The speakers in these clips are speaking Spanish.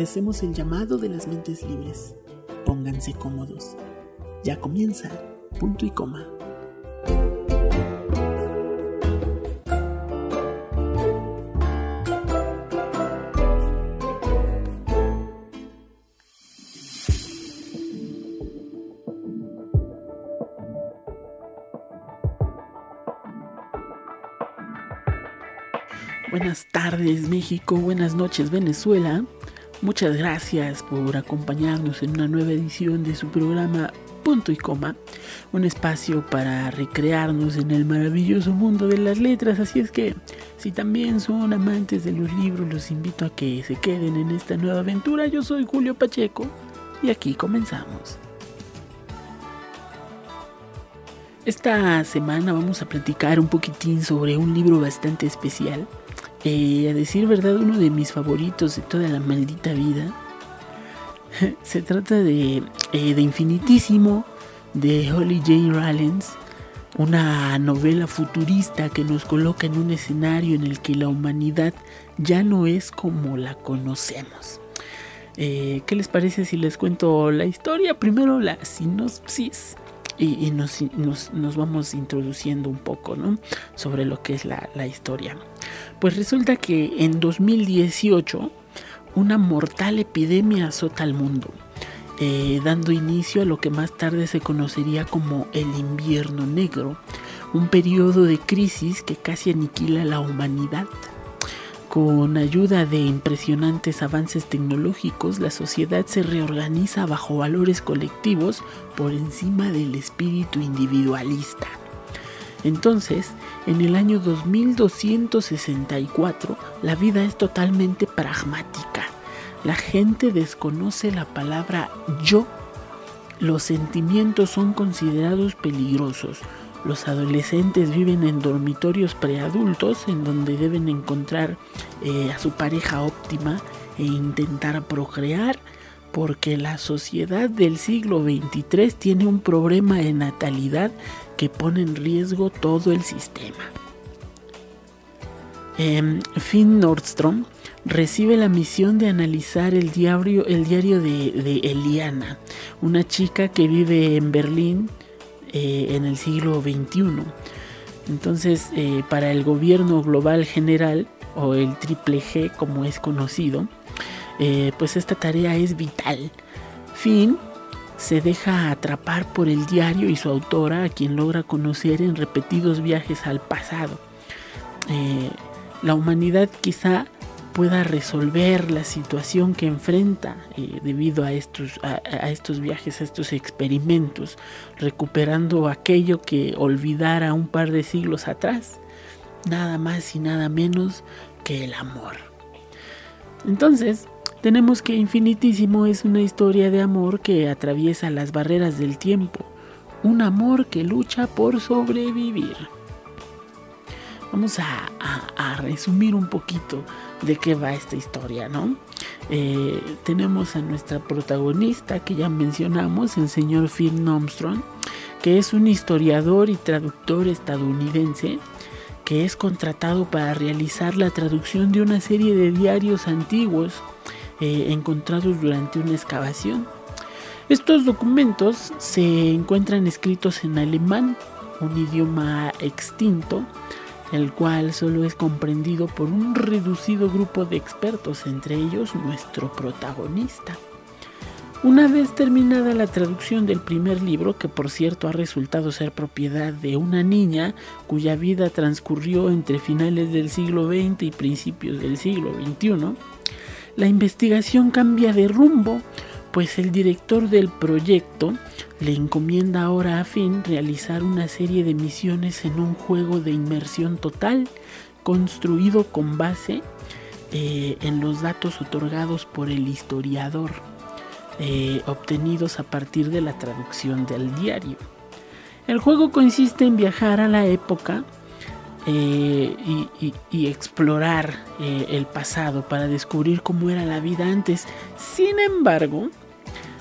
obedecemos el llamado de las mentes libres. Pónganse cómodos. Ya comienza, punto y coma. Buenas tardes México, buenas noches Venezuela. Muchas gracias por acompañarnos en una nueva edición de su programa Punto y Coma, un espacio para recrearnos en el maravilloso mundo de las letras. Así es que, si también son amantes de los libros, los invito a que se queden en esta nueva aventura. Yo soy Julio Pacheco y aquí comenzamos. Esta semana vamos a platicar un poquitín sobre un libro bastante especial a decir verdad, uno de mis favoritos de toda la maldita vida. Se trata de, eh, de Infinitísimo de Holly J. Rallens, una novela futurista que nos coloca en un escenario en el que la humanidad ya no es como la conocemos. Eh, ¿Qué les parece si les cuento la historia? Primero la sinopsis y, nos, nos, vamos introduciendo un poco ¿no? sobre lo que es la, la historia. Pues resulta que en 2018 una mortal epidemia azota al mundo, eh, dando inicio a lo que más tarde se conocería como el invierno negro, un periodo de crisis que casi aniquila la humanidad. Con ayuda de impresionantes avances tecnológicos, la sociedad se reorganiza bajo valores colectivos por encima del espíritu individualista. Entonces, en el año 2264, la vida es totalmente pragmática. La gente desconoce la palabra yo. Los sentimientos son considerados peligrosos. Los adolescentes viven en dormitorios preadultos en donde deben encontrar eh, a su pareja óptima e intentar procrear porque la sociedad del siglo XXIII tiene un problema de natalidad que pone en riesgo todo el sistema. Em, Finn Nordstrom recibe la misión de analizar el diario, el diario de, Eliana, una chica que vive en Berlín eh, en el siglo XXI. Entonces, eh, para el gobierno global general, o el triple G como es conocido, eh, pues esta tarea es vital. Finn se deja atrapar por el diario y su autora, a quien logra conocer en repetidos viajes al pasado. Eh, la humanidad quizá pueda resolver la situación que enfrenta eh, debido a estos, a, estos viajes, a estos experimentos, recuperando aquello que olvidara un par de siglos atrás, nada más y nada menos que el amor. Entonces, tenemos que Infinitísimo es una historia de amor que atraviesa las barreras del tiempo, un amor que lucha por sobrevivir. Vamos a, resumir un poquito de qué va esta historia, ¿no? Eh, tenemos a nuestra protagonista que ya mencionamos, el señor Phil Armstrong, que es un historiador y traductor estadounidense que es contratado para realizar la traducción de una serie de diarios antiguos eh, encontrados durante una excavación. Estos documentos se encuentran escritos en alemán, un idioma extinto, el cual solo es comprendido por un reducido grupo de expertos, entre ellos nuestro protagonista. Una vez terminada la traducción del primer libro, que por cierto ha resultado ser propiedad de una niña cuya vida transcurrió entre finales del siglo XX y principios del siglo XXI, la investigación cambia de rumbo, pues el director del proyecto le encomienda ahora a Finn realizar una serie de misiones en un juego de inmersión total construido con base eh, en los datos otorgados por el historiador, eh, obtenidos a partir de la traducción del diario. El juego consiste en viajar a la época y, explorar eh, el pasado para descubrir cómo era la vida antes. Sin embargo,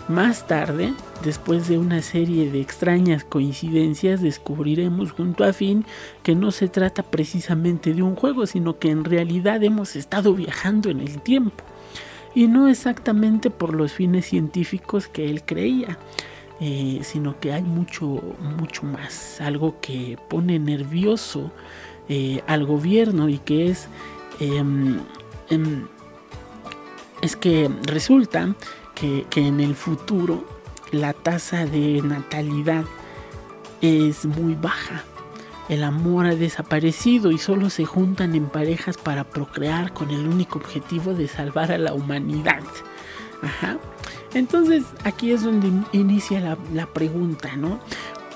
más tarde, después de una serie de extrañas coincidencias, descubriremos junto a Finn que no se trata precisamente de un juego, sino que en realidad hemos estado viajando en el tiempo. y no exactamente por los fines científicos que él creía. Eh, sino que hay mucho, mucho más, algo que pone nervioso eh, al gobierno y que es, em, em, es que resulta que, que en el futuro la tasa de natalidad es muy baja. El amor ha desaparecido y solo se juntan en parejas para procrear con el único objetivo de salvar a la humanidad. Ajá. Entonces aquí es donde inicia la, pregunta, ¿no?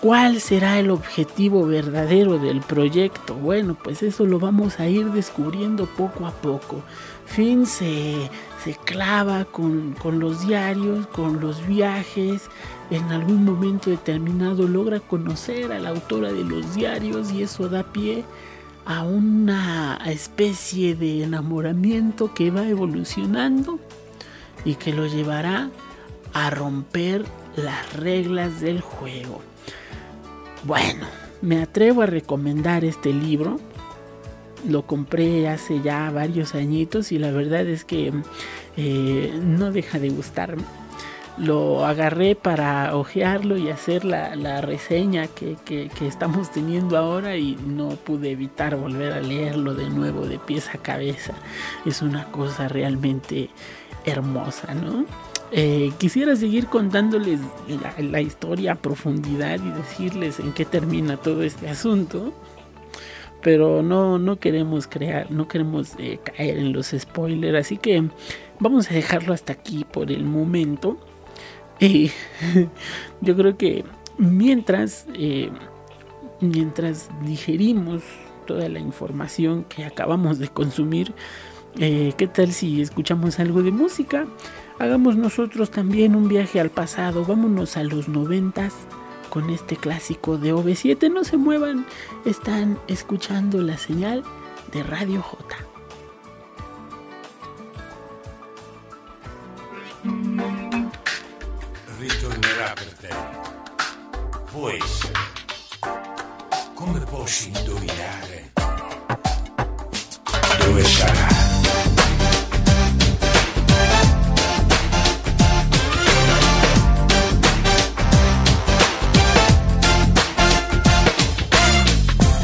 ¿Cuál será el objetivo verdadero del proyecto? Bueno, pues eso lo vamos a ir descubriendo poco a poco. Finn se, se clava con, con, los diarios, con los viajes. En algún momento determinado logra conocer a la autora de los diarios y eso da pie a una especie de enamoramiento que va evolucionando y que lo llevará a romper las reglas del juego. Bueno, me atrevo a recomendar este libro. Lo compré hace ya varios añitos y la verdad es que eh, no deja de gustarme. Lo agarré para hojearlo y hacer la, reseña que, que, estamos teniendo ahora y no pude evitar volver a leerlo de nuevo de pies a cabeza. Es una cosa realmente hermosa, ¿no? Eh, quisiera seguir contándoles la, historia a profundidad y decirles en qué termina todo este asunto. Pero no, no queremos crear, no queremos eh, caer en los spoilers. Así que vamos a dejarlo hasta aquí por el momento. Yo creo que mientras, eh, mientras digerimos toda la información que acabamos de consumir, ¿qué tal si escuchamos algo de música? Hagamos nosotros también un viaje al pasado, vámonos a los noventas con este clásico de OV7. No se muevan, están escuchando la señal de Radio J. Ritornerà per te. Può essere. Come posso indovinare? Dove sarà?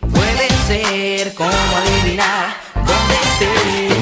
Puede ser como adivinar dónde esté.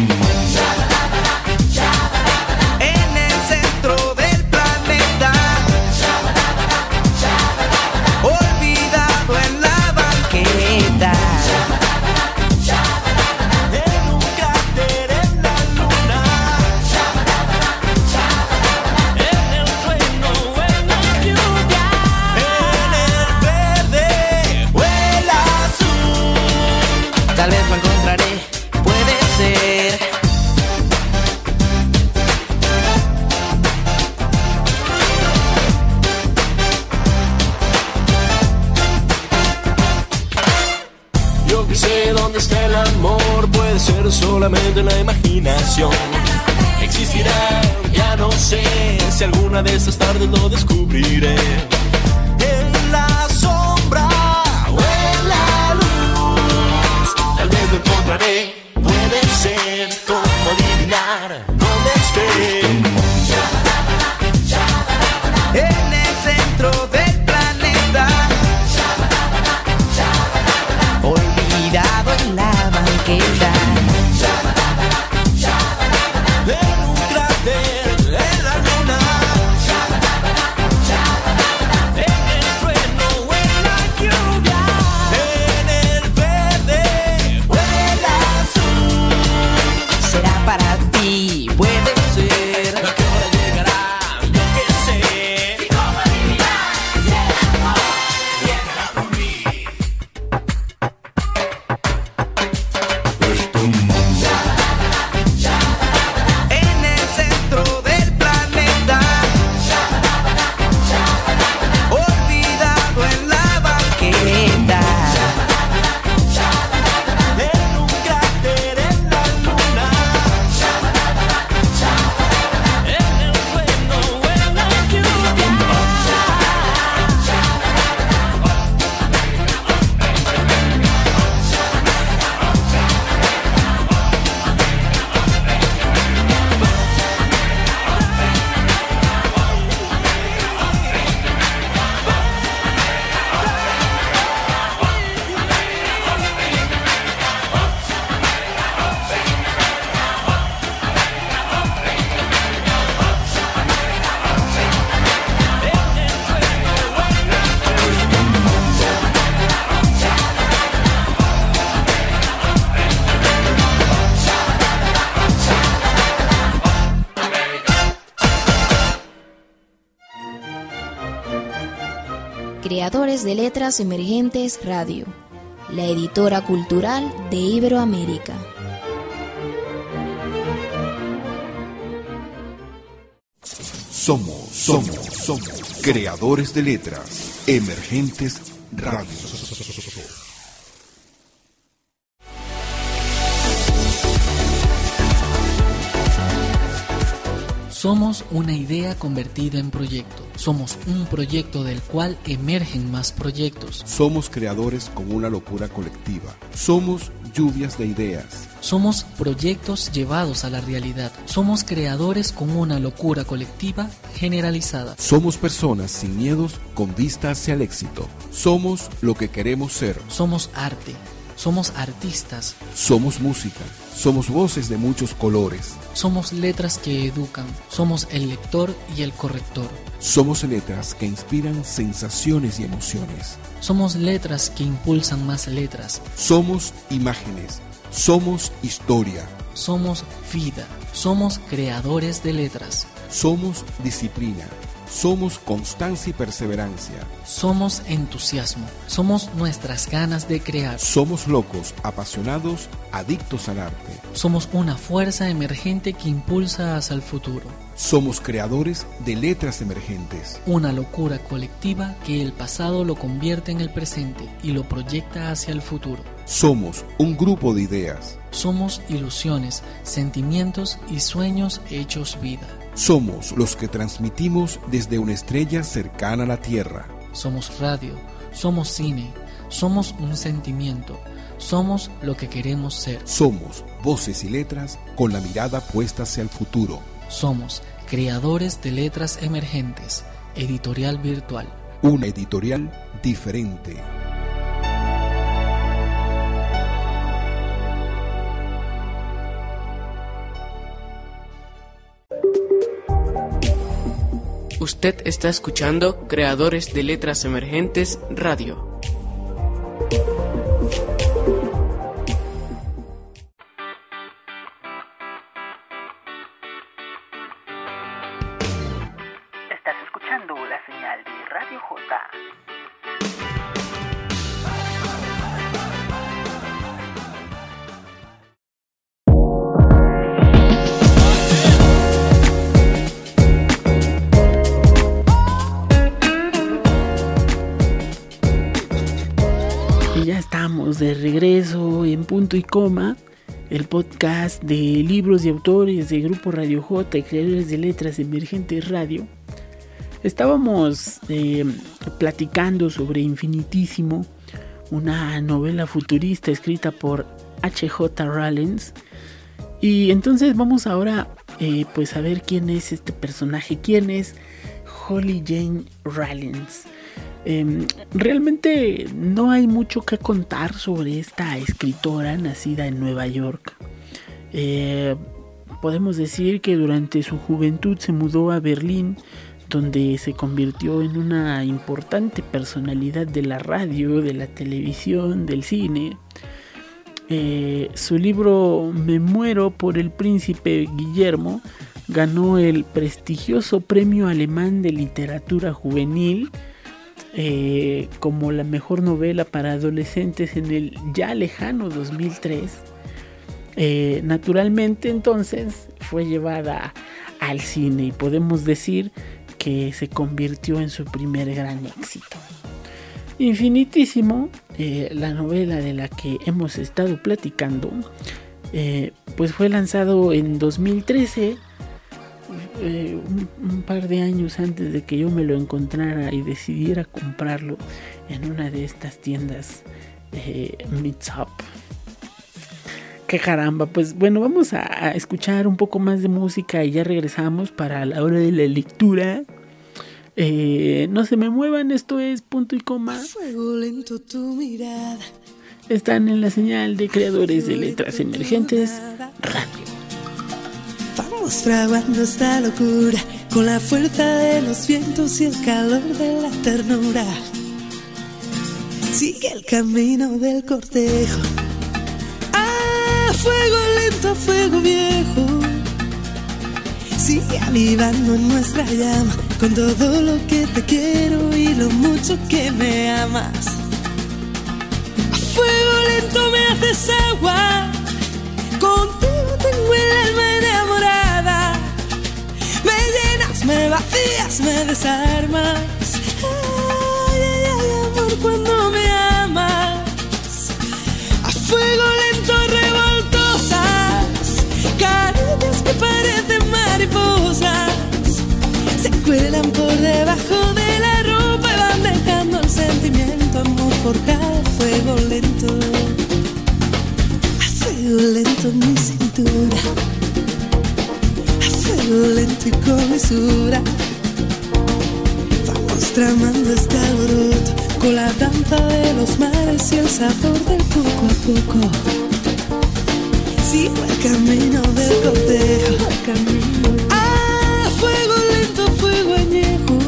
De Letras Emergentes Radio, la editora cultural de Iberoamérica. Somos, somos, somos creadores de letras emergentes radio. Somos una idea convertida en proyecto. Somos un proyecto del cual emergen más proyectos. Somos creadores con una locura colectiva. Somos lluvias de ideas. Somos proyectos llevados a la realidad. Somos creadores con una locura colectiva generalizada. Somos personas sin miedos con vista hacia el éxito. Somos lo que queremos ser. Somos arte. Somos artistas. Somos música. Somos voces de muchos colores. Somos letras que educan. Somos el lector y el corrector. Somos letras que inspiran sensaciones y emociones. Somos letras que impulsan más letras. Somos imágenes. Somos historia. Somos vida. Somos creadores de letras. Somos disciplina. Somos constancia y perseverancia. Somos entusiasmo. Somos nuestras ganas de crear. Somos locos, apasionados, adictos al arte. Somos una fuerza emergente que impulsa hacia el futuro. Somos creadores de letras emergentes. Una locura colectiva que el pasado lo convierte en el presente y lo proyecta hacia el futuro. Somos un grupo de ideas. Somos ilusiones, sentimientos y sueños hechos vida. Somos los que transmitimos desde una estrella cercana a la Tierra. Somos radio, somos cine, somos un sentimiento, somos lo que queremos ser. Somos voces y letras con la mirada puesta hacia el futuro. Somos creadores de letras emergentes, editorial virtual. Una editorial diferente. Usted está escuchando Creadores de Letras Emergentes Radio. Ya estamos de regreso en punto y coma, el podcast de libros y autores de Grupo Radio J y creadores de letras emergentes radio. Estábamos eh, platicando sobre Infinitísimo, una novela futurista escrita por H.J. Rollins. Y entonces vamos ahora eh, pues a ver quién es este personaje, quién es Holly Jane Rollins. Eh, realmente no hay mucho que contar sobre esta escritora nacida en Nueva York. Eh, podemos decir que durante su juventud se mudó a Berlín, donde se convirtió en una importante personalidad de la radio, de la televisión, del cine. Eh, su libro Me muero por el príncipe Guillermo ganó el prestigioso premio alemán de literatura juvenil eh, como la mejor novela para adolescentes en el ya lejano 2003. Eh, naturalmente entonces fue llevada al cine y podemos decir que se convirtió en su primer gran éxito. Infinitísimo, eh, la novela de la que hemos estado platicando, pues fue lanzado en 2013 eh, un, un, par de años antes de que yo me lo encontrara y decidiera comprarlo en una de estas tiendas eh, Meets Up. Qué caramba, pues bueno, vamos a, a, escuchar un poco más de música y ya regresamos para la hora de la lectura. Eh, no se me muevan, esto es punto y coma. Fuego lento tu mirada. Están en la señal de creadores de letras emergentes radio. Vamos fraguando esta locura con la fuerza de los vientos y el calor de la ternura. Sigue el camino del cortejo. Ah, fuego lento, fuego viejo. Sigue avivando nuestra llama con todo lo que te quiero y lo mucho que me amas. Fuego lento me haces agua, contigo tengo el alma enamorada. Me vacías, me desarmas. Ay, ay, ay, amor, cuando me amas. A fuego lento revoltosas, caricias que parecen mariposas. Se cuelan por debajo de la ropa y van dejando el sentimiento, amor forjado a fuego lento. A fuego lento en mi cintura. A fuego lento y con mesura. Vamos tramando este alboroto con la danza de los mares y el sabor del poco a poco. Sigo el camino del cortejo. Ah, fuego lento, fuego añejo.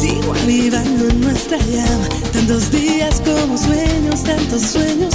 Sigo avivando en nuestra llama. Tantos días como sueños, tantos sueños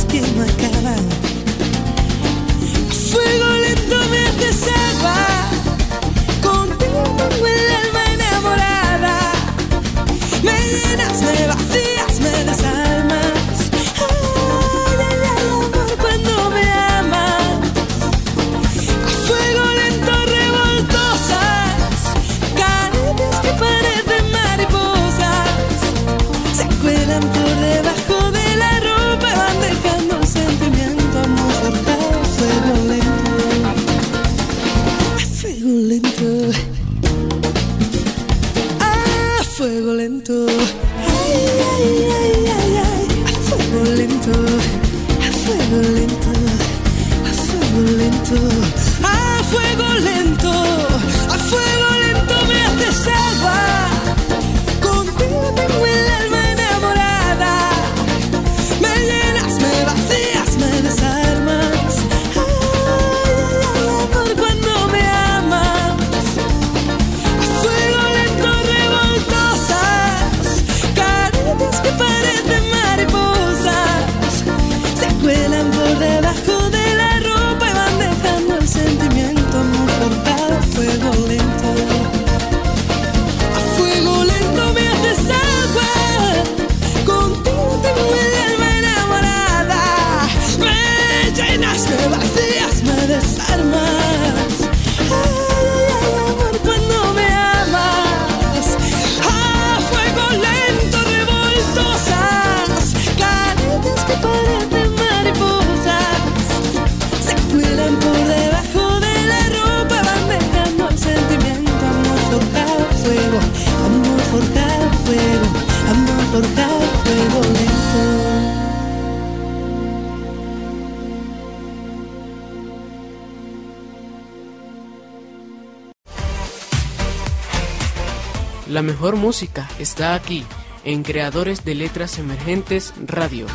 música está aquí, en Creadores de Letras Emergentes Radio.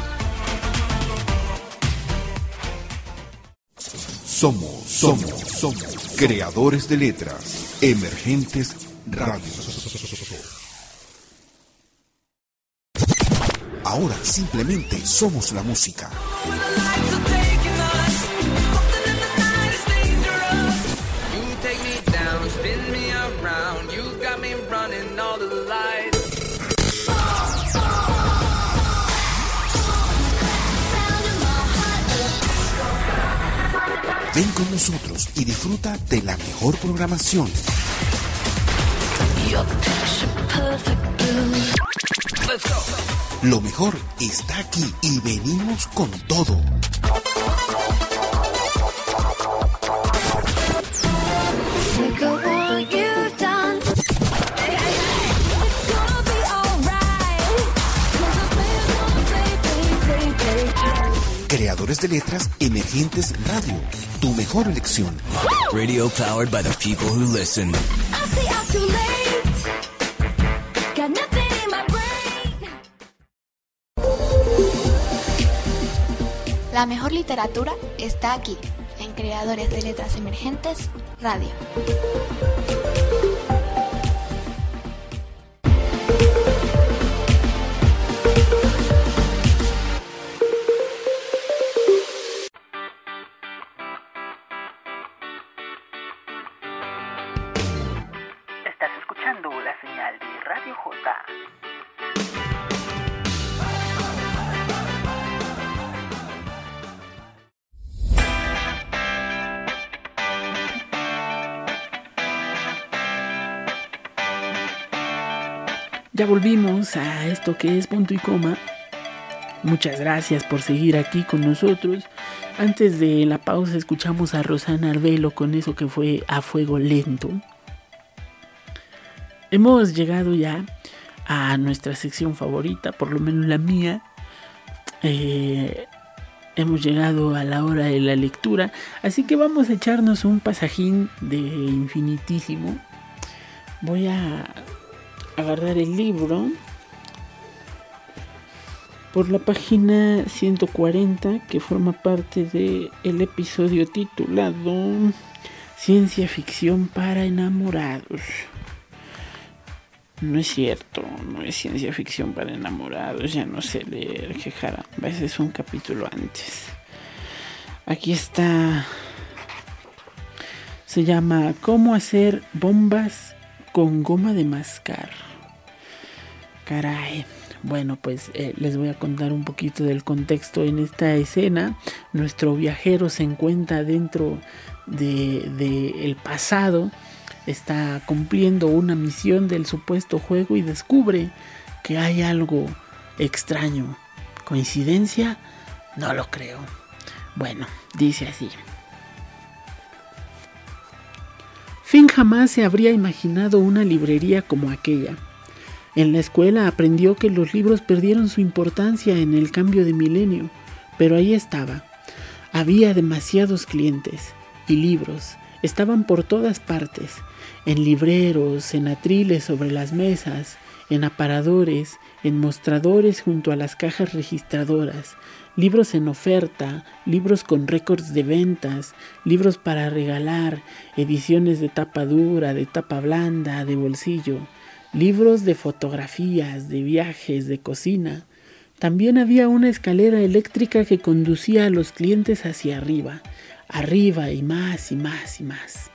Somos, somos, somos creadores de letras, emergentes radio. Ahora simplemente somos la música. Ven con nosotros y disfruta de la mejor programación. Lo mejor está aquí y venimos con todo. Creadores de letras emergentes radio. Tu mejor elección. Radio powered by the people who listen. La mejor literatura está aquí, en Creadores de Letras Emergentes Radio. Ya volvimos a esto que es punto y coma. Muchas gracias por seguir aquí con nosotros. Antes de la pausa escuchamos a Rosana Arbelo con eso que fue a fuego lento. Hemos llegado ya a nuestra sección favorita, por lo menos la mía. Eh, hemos llegado a la hora de la lectura, así que vamos a echarnos un pasajín de infinitísimo. Voy a agarrar el libro por la página 140 que forma parte del el episodio titulado Ciencia ficción para enamorados. No es cierto, no es ciencia ficción para enamorados, ya no sé leer, que caramba, ese es un capítulo antes. Aquí está. Se llama ¿Cómo hacer bombas con goma de mascar? Caray. Bueno, pues eh, les voy a contar un poquito del contexto en esta escena. Nuestro viajero se encuentra dentro del de, el pasado, está cumpliendo una misión del supuesto juego y descubre que hay algo extraño. ¿Coincidencia? No lo creo. Bueno, dice así. Jamás se habría imaginado una librería como aquella. En la escuela aprendió que los libros perdieron su importancia en el cambio de milenio, pero ahí estaba. Había demasiados clientes y libros. Estaban por todas partes, en libreros, en atriles sobre las mesas, en aparadores, en mostradores junto a las cajas registradoras, libros en oferta, libros con récords de ventas, libros para regalar, ediciones de tapa dura, de tapa blanda, de bolsillo libros de fotografías, de viajes, de cocina. También había una escalera eléctrica que conducía a los clientes hacia arriba, arriba y más y más y más.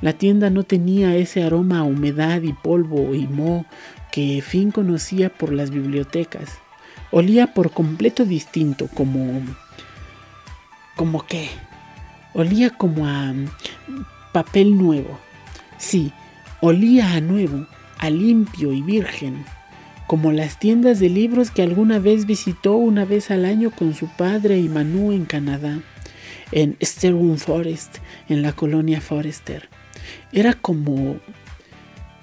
La tienda no tenía ese aroma a humedad y polvo y moho que Finn conocía por las bibliotecas. Olía por completo distinto, como... ¿Como qué? Olía como a papel nuevo. Sí, olía a nuevo, a limpio y virgen, como las tiendas de libros que alguna vez visitó una vez al año con su padre y Manu en Canadá, en Sterling Forest, en la colonia Forester. Era como...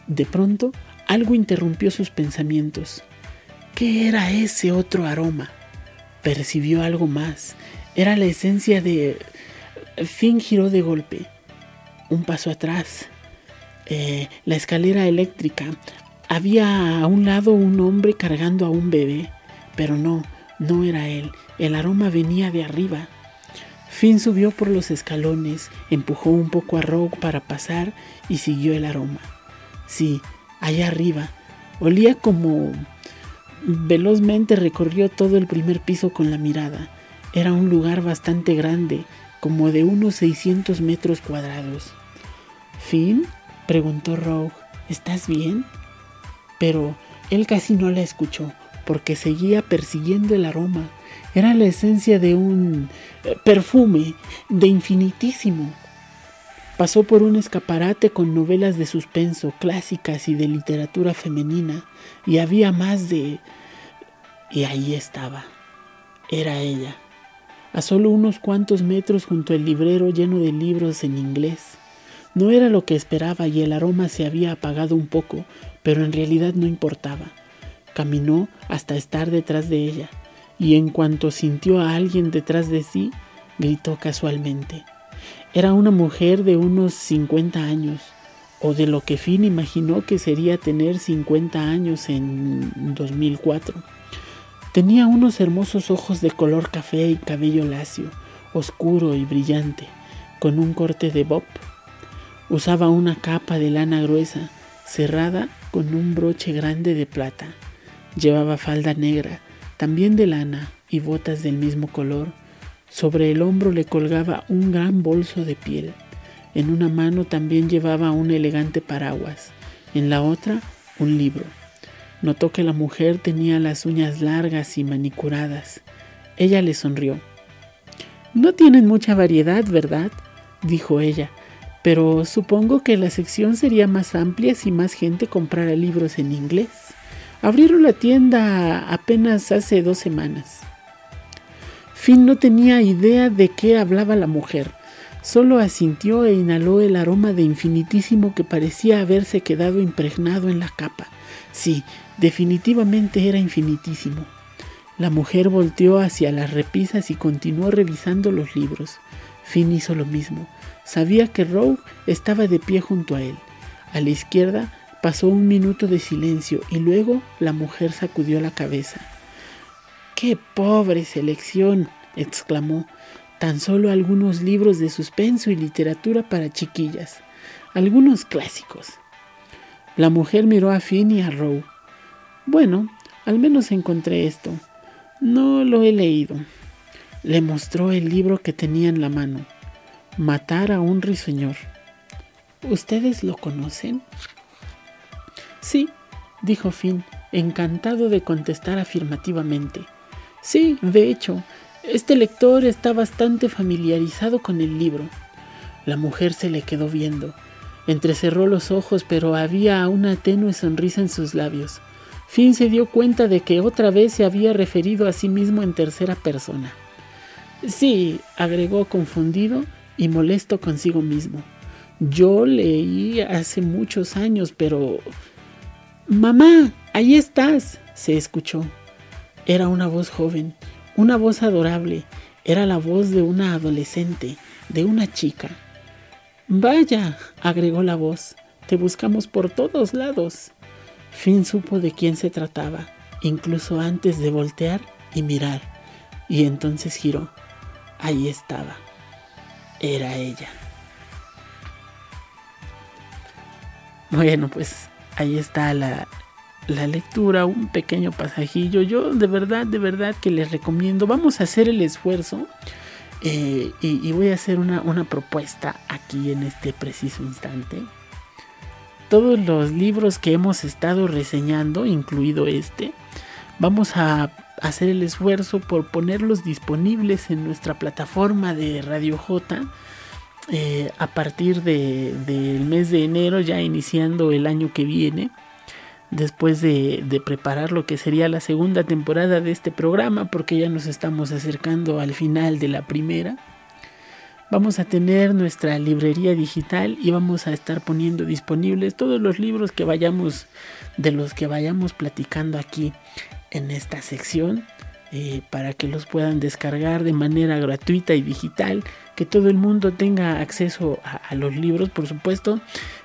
De pronto, algo interrumpió sus pensamientos. ¿Qué era ese otro aroma? Percibió algo más. Era la esencia de... Finn giró de golpe. Un paso atrás. Eh, la escalera eléctrica. Había a un lado un hombre cargando a un bebé, pero no, no era él. El aroma venía de arriba. Finn subió por los escalones, empujó un poco a Rogue para pasar y siguió el aroma. Sí, allá arriba. Olía como... Velozmente recorrió todo el primer piso con la mirada. Era un lugar bastante grande, como de unos 600 metros cuadrados. Finn preguntó Rogue, ¿estás bien? Pero él casi no la escuchó, porque seguía persiguiendo el aroma. Era la esencia de un perfume de infinitísimo. Pasó por un escaparate con novelas de suspenso clásicas y de literatura femenina, y había más de... Y ahí estaba. Era ella. A solo unos cuantos metros junto al librero lleno de libros en inglés. No era lo que esperaba y el aroma se había apagado un poco, pero en realidad no importaba. Caminó hasta estar detrás de ella, y en cuanto sintió a alguien detrás de sí, gritó casualmente. Era una mujer de unos 50 años, o de lo que Finn imaginó que sería tener 50 años en 2004. Tenía unos hermosos ojos de color café y cabello lacio, oscuro y brillante, con un corte de bob Usaba una capa de lana gruesa, cerrada con un broche grande de plata. Llevaba falda negra, también de lana, y botas del mismo color. Sobre el hombro le colgaba un gran bolso de piel. En una mano también llevaba un elegante paraguas. en la otra un libro. Notó que la mujer tenía las uñas largas y manicuradas. Ella le sonrió. No tienen mucha variedad, ¿verdad? dijo ella, pero supongo que la sección sería más amplia si más gente comprara libros en inglés. Abrieron la tienda apenas hace dos semanas. Finn no tenía idea de qué hablaba la mujer. Solo asintió e inhaló el aroma de infinitísimo que parecía haberse quedado impregnado en la capa. Sí, definitivamente era infinitísimo. La mujer volteó hacia las repisas y continuó revisando los libros. Finn hizo lo mismo. Sabía que Rogue estaba de pie junto a él. A la izquierda pasó un minuto de silencio y luego la mujer sacudió la cabeza. ¡Qué pobre selección! exclamó. Tan solo algunos libros de suspenso y literatura para chiquillas. Algunos clásicos. La mujer miró a Finn y a Rowe. Bueno, al menos encontré esto. No lo he leído. Le mostró el libro que tenía en la mano. Matar a un risueñor. ¿Ustedes lo conocen? Sí, dijo Finn, encantado de contestar afirmativamente. Sí, de hecho, este lector está bastante familiarizado con el libro. La mujer se le quedó viendo. Entrecerró los ojos, pero había una tenue sonrisa en sus labios. Finn se dio cuenta de que otra vez se había referido a sí mismo en tercera persona. Sí, agregó confundido y molesto consigo mismo. Yo leí hace muchos años, pero... Mamá, ahí estás, se escuchó. Era una voz joven. Una voz adorable. Era la voz de una adolescente, de una chica. Vaya, agregó la voz, te buscamos por todos lados. Finn supo de quién se trataba, incluso antes de voltear y mirar, y entonces giró. Ahí estaba. Era ella. Bueno, pues ahí está la, la lectura, un pequeño pasajillo. Yo de verdad, de verdad que les recomiendo. Vamos a hacer el esfuerzo. eh, y, voy a hacer una, una propuesta aquí en este preciso instante. Todos los libros que hemos estado reseñando, incluido este, vamos a hacer el esfuerzo por ponerlos disponibles en nuestra plataforma de Radio J. eh, a partir de- del mes de enero, ya iniciando el año que viene después de, preparar lo que sería la segunda temporada de este programa, porque ya nos estamos acercando al final de la primera. Vamos a tener nuestra librería digital y vamos a estar poniendo disponibles todos los libros que vayamos, de los que vayamos platicando aquí en esta sección, eh, para que los puedan descargar de manera gratuita y digital, que todo el mundo tenga acceso a, los libros, por supuesto.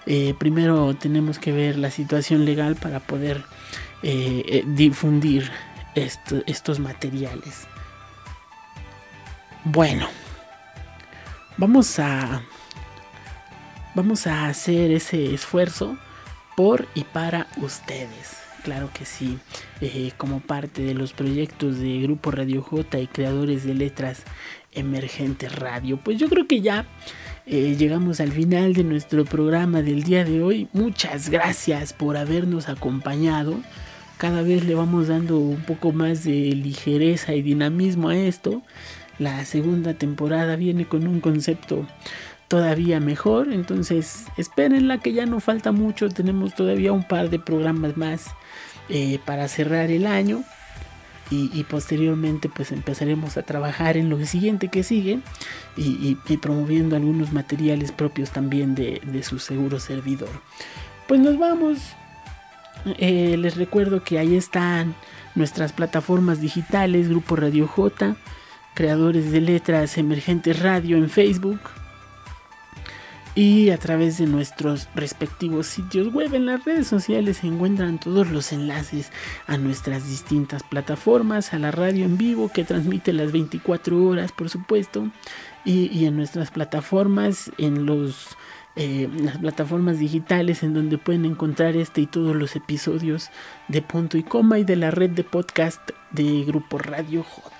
Eh, primero tenemos que ver la situación legal para poder eh, eh, difundir esto- estos materiales. Bueno, vamos a vamos a hacer ese esfuerzo por y para ustedes. Claro que sí, como parte de los proyectos de Grupo Radio J y creadores de letras emergentes radio. Pues yo creo que ya eh, llegamos al final de nuestro programa del día de hoy. Muchas gracias por habernos acompañado. Cada vez le vamos dando un poco más de ligereza y dinamismo a esto. La segunda temporada viene con un concepto todavía mejor. Entonces espérenla que ya no falta mucho. Tenemos todavía un par de programas más eh, para cerrar el año. Y, posteriormente pues empezaremos a trabajar en lo siguiente que sigue y, promoviendo algunos materiales propios también de, de su seguro servidor. Pues nos vamos. Eh, les recuerdo que ahí están nuestras plataformas digitales, Grupo Radio J, creadores de letras emergentes radio en Facebook y a través de nuestros respectivos sitios web en las redes sociales se encuentran todos los enlaces a nuestras distintas plataformas, a la radio en vivo que transmite las 24 horas por supuesto y, en nuestras plataformas en eh, las plataformas digitales en donde pueden encontrar este y todos los episodios de punto y coma y de la red de podcast de Grupo Radio J.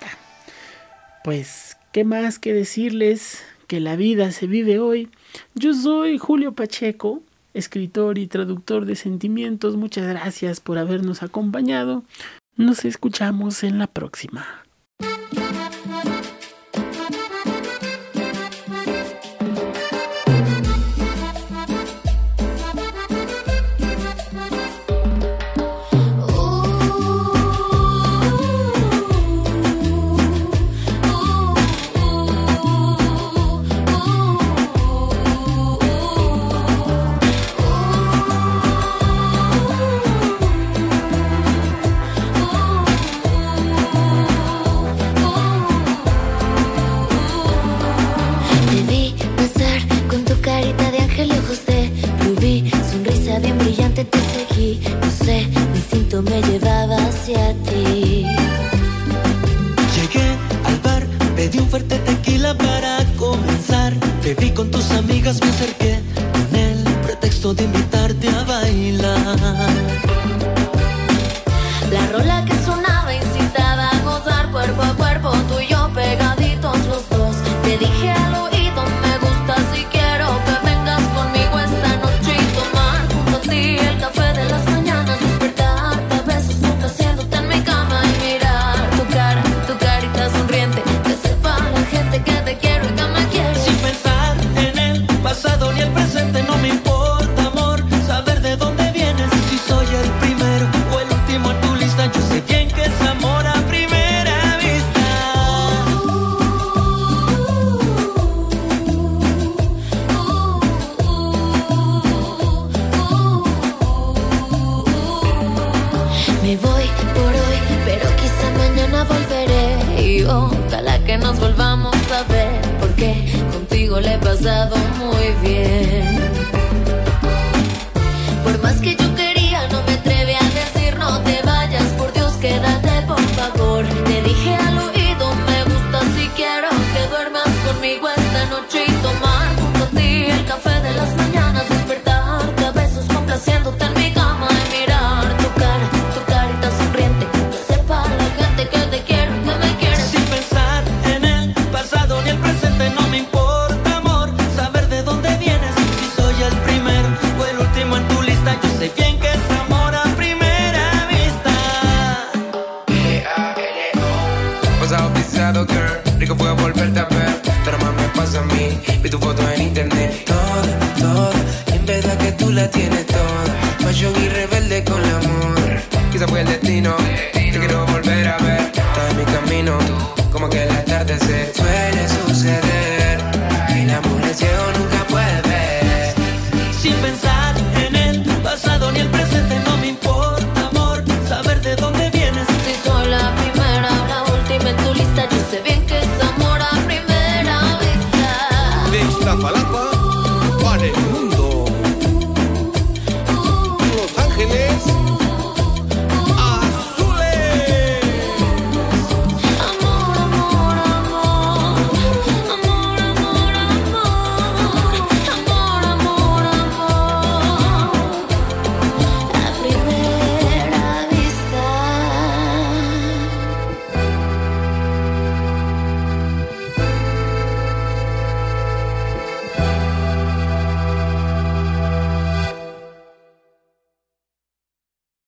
Pues, ¿qué más que decirles? que la vida se vive hoy. Yo soy Julio Pacheco, escritor y traductor de sentimientos. Muchas gracias por habernos acompañado. Nos escuchamos en la próxima. en internet.